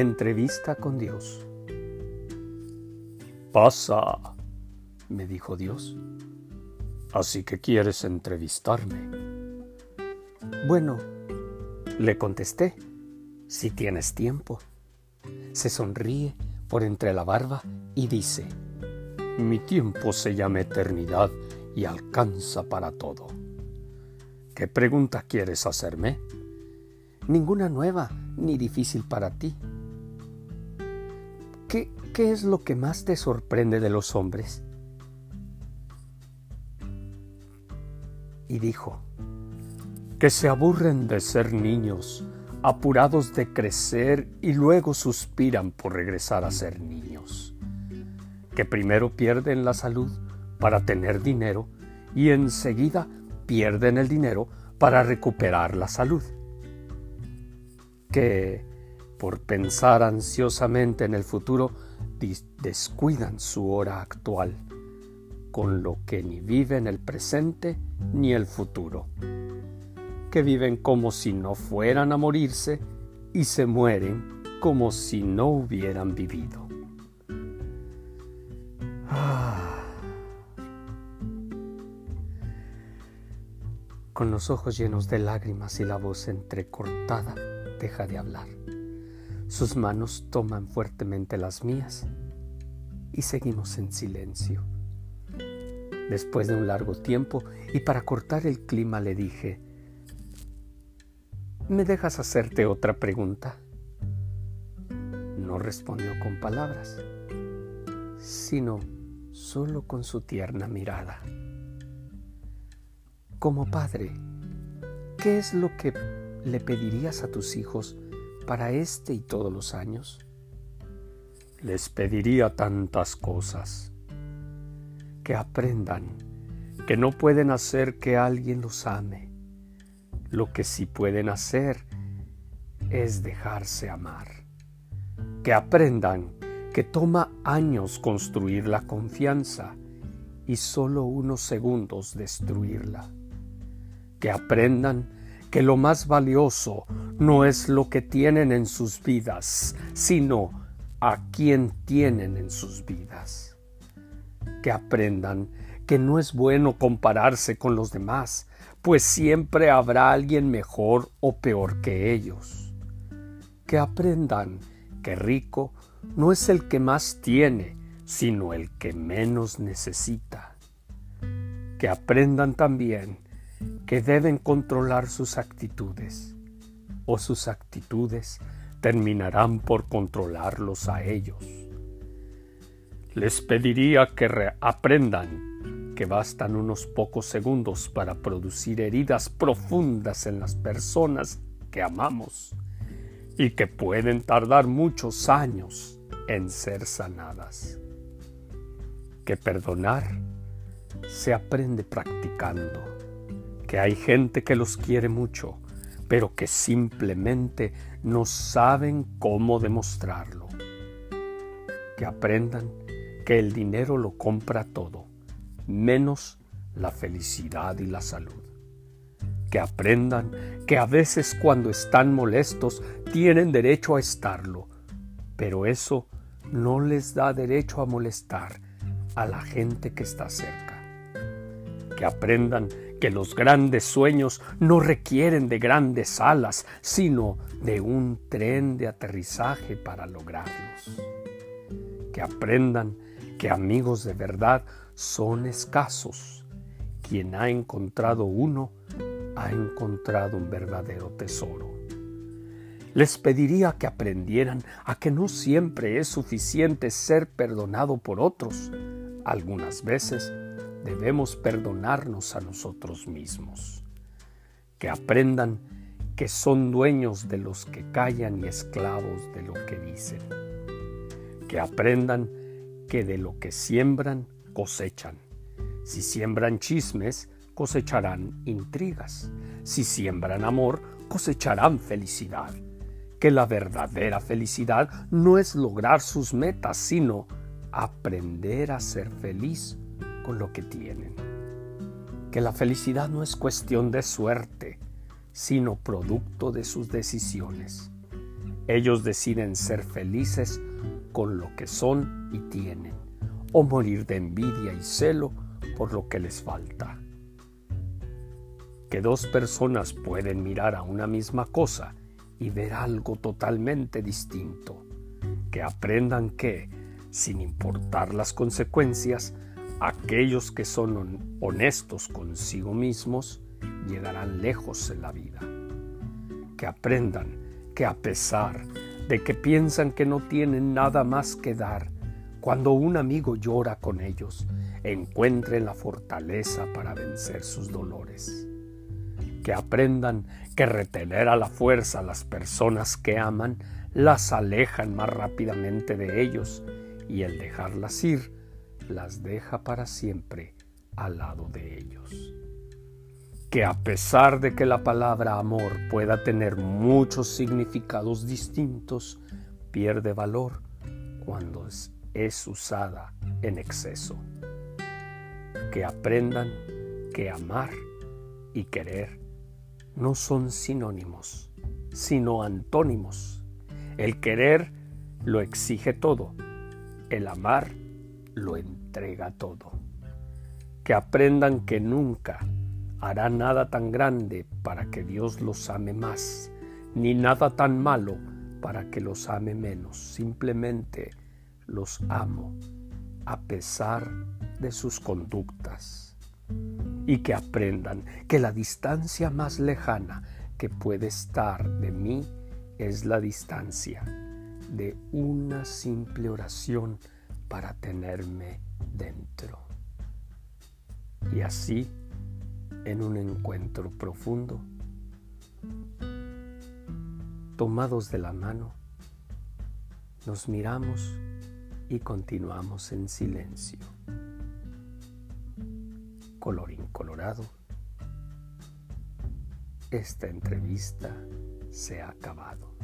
Entrevista con Dios. Pasa, me dijo Dios. Así que quieres entrevistarme. Bueno, le contesté, si tienes tiempo. Se sonríe por entre la barba y dice, mi tiempo se llama eternidad y alcanza para todo. ¿Qué pregunta quieres hacerme? Ninguna nueva ni difícil para ti. ¿Qué, ¿Qué es lo que más te sorprende de los hombres? Y dijo, que se aburren de ser niños, apurados de crecer y luego suspiran por regresar a ser niños, que primero pierden la salud para tener dinero y enseguida pierden el dinero para recuperar la salud, que por pensar ansiosamente en el futuro descuidan su hora actual, con lo que ni viven el presente ni el futuro, que viven como si no fueran a morirse y se mueren como si no hubieran vivido. Ah. Con los ojos llenos de lágrimas y la voz entrecortada, deja de hablar. Sus manos toman fuertemente las mías y seguimos en silencio. Después de un largo tiempo y para cortar el clima le dije, ¿me dejas hacerte otra pregunta? No respondió con palabras, sino solo con su tierna mirada. Como padre, ¿qué es lo que le pedirías a tus hijos para este y todos los años? Les pediría tantas cosas. Que aprendan que no pueden hacer que alguien los ame. Lo que sí pueden hacer es dejarse amar. Que aprendan que toma años construir la confianza y solo unos segundos destruirla. Que aprendan que lo más valioso no es lo que tienen en sus vidas, sino a quien tienen en sus vidas. Que aprendan que no es bueno compararse con los demás, pues siempre habrá alguien mejor o peor que ellos. Que aprendan que rico no es el que más tiene, sino el que menos necesita. Que aprendan también que deben controlar sus actitudes, o sus actitudes terminarán por controlarlos a ellos. Les pediría que aprendan que bastan unos pocos segundos para producir heridas profundas en las personas que amamos y que pueden tardar muchos años en ser sanadas. Que perdonar se aprende practicando que hay gente que los quiere mucho, pero que simplemente no saben cómo demostrarlo. Que aprendan que el dinero lo compra todo, menos la felicidad y la salud. Que aprendan que a veces cuando están molestos tienen derecho a estarlo, pero eso no les da derecho a molestar a la gente que está cerca. Que aprendan que los grandes sueños no requieren de grandes alas, sino de un tren de aterrizaje para lograrlos. Que aprendan que amigos de verdad son escasos. Quien ha encontrado uno, ha encontrado un verdadero tesoro. Les pediría que aprendieran a que no siempre es suficiente ser perdonado por otros. Algunas veces debemos perdonarnos a nosotros mismos. Que aprendan que son dueños de los que callan y esclavos de lo que dicen. Que aprendan que de lo que siembran cosechan. Si siembran chismes, cosecharán intrigas. Si siembran amor, cosecharán felicidad. Que la verdadera felicidad no es lograr sus metas, sino aprender a ser feliz con lo que tienen. Que la felicidad no es cuestión de suerte, sino producto de sus decisiones. Ellos deciden ser felices con lo que son y tienen, o morir de envidia y celo por lo que les falta. Que dos personas pueden mirar a una misma cosa y ver algo totalmente distinto. Que aprendan que, sin importar las consecuencias, aquellos que son honestos consigo mismos llegarán lejos en la vida. Que aprendan que a pesar de que piensan que no tienen nada más que dar, cuando un amigo llora con ellos, encuentren la fortaleza para vencer sus dolores. Que aprendan que retener a la fuerza a las personas que aman las alejan más rápidamente de ellos y el dejarlas ir las deja para siempre al lado de ellos que a pesar de que la palabra amor pueda tener muchos significados distintos, pierde valor cuando es, usada en exceso. Que aprendan que amar y querer no son sinónimos, sino antónimos. El querer lo exige todo, el amar lo entrega todo. Que aprendan que nunca hará nada tan grande para que Dios los ame más, ni nada tan malo para que los ame menos. Simplemente los amo a pesar de sus conductas. Y que aprendan que la distancia más lejana que puede estar de mí es la distancia de una simple oración para tenerme dentro. Y así en un encuentro profundo, tomados de la mano, nos miramos y continuamos en silencio. Colorín colorado, esta entrevista se ha acabado.